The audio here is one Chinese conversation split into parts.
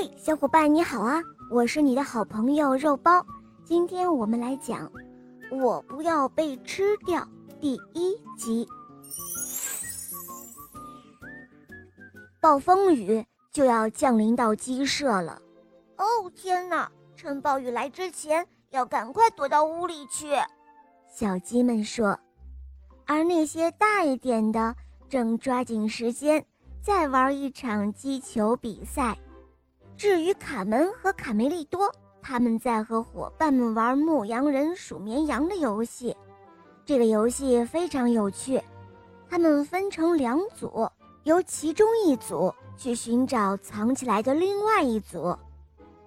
嘿，小伙伴你好啊！我是你的好朋友肉包。今天我们来讲《我不要被吃掉》第一集。暴风雨就要降临到鸡舍了。哦天哪！趁暴雨来之前，要赶快躲到屋里去。小鸡们说。而那些大一点的正抓紧时间再玩一场击球比赛。至于卡门和卡梅利多，他们在和伙伴们玩牧羊人数绵羊的游戏。这个游戏非常有趣。他们分成两组，由其中一组去寻找藏起来的另外一组。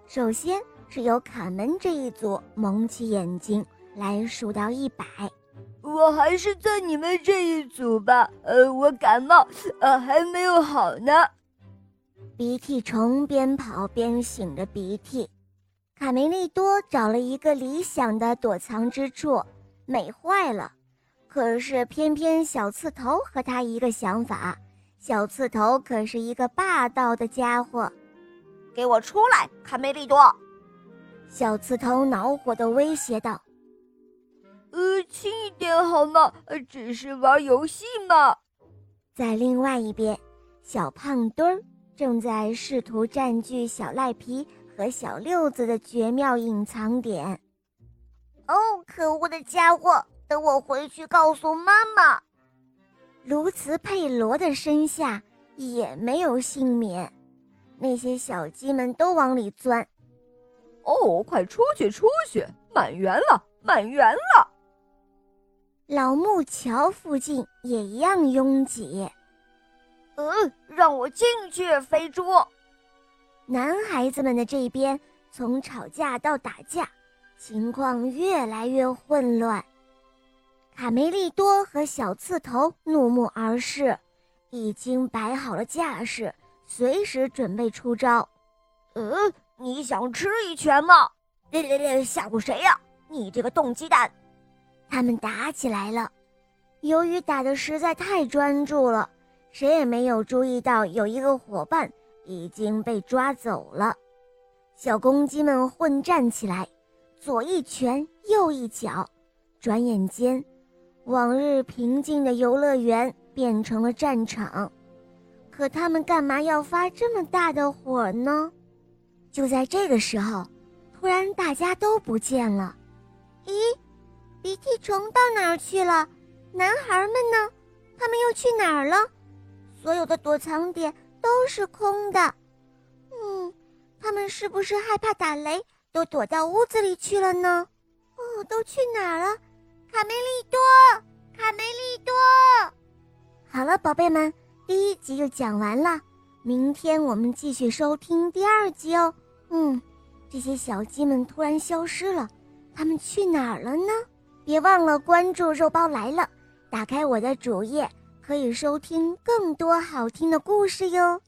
首先是由卡门这一组蒙起眼睛来数到一百。我还是在你们这一组吧。呃，我感冒，呃，还没有好呢。鼻涕虫边跑边擤着鼻涕，卡梅利多找了一个理想的躲藏之处，美坏了。可是偏偏小刺头和他一个想法，小刺头可是一个霸道的家伙。给我出来，卡梅利多！小刺头恼火地威胁道：“呃，轻一点好吗？呃，只是玩游戏嘛。”在另外一边，小胖墩儿。正在试图占据小赖皮和小六子的绝妙隐藏点。哦，可恶的家伙！等我回去告诉妈妈。卢茨佩罗的身下也没有幸免，那些小鸡们都往里钻。哦，快出去，出去！满员了，满员了。老木桥附近也一样拥挤。嗯，让我进去，肥猪。男孩子们的这边从吵架到打架，情况越来越混乱。卡梅利多和小刺头怒目而视，已经摆好了架势，随时准备出招。嗯，你想吃一拳吗？咧咧咧，吓唬谁呀？你这个冻鸡蛋！他们打起来了。由于打的实在太专注了。谁也没有注意到，有一个伙伴已经被抓走了。小公鸡们混战起来，左一拳，右一脚。转眼间，往日平静的游乐园变成了战场。可他们干嘛要发这么大的火呢？就在这个时候，突然大家都不见了。咦，鼻涕虫到哪儿去了？男孩们呢？他们又去哪儿了？所有的躲藏点都是空的，嗯，他们是不是害怕打雷，都躲到屋子里去了呢？哦，都去哪儿了？卡梅利多，卡梅利多。好了，宝贝们，第一集就讲完了，明天我们继续收听第二集哦。嗯，这些小鸡们突然消失了，他们去哪儿了呢？别忘了关注“肉包来了”，打开我的主页。可以收听更多好听的故事哟。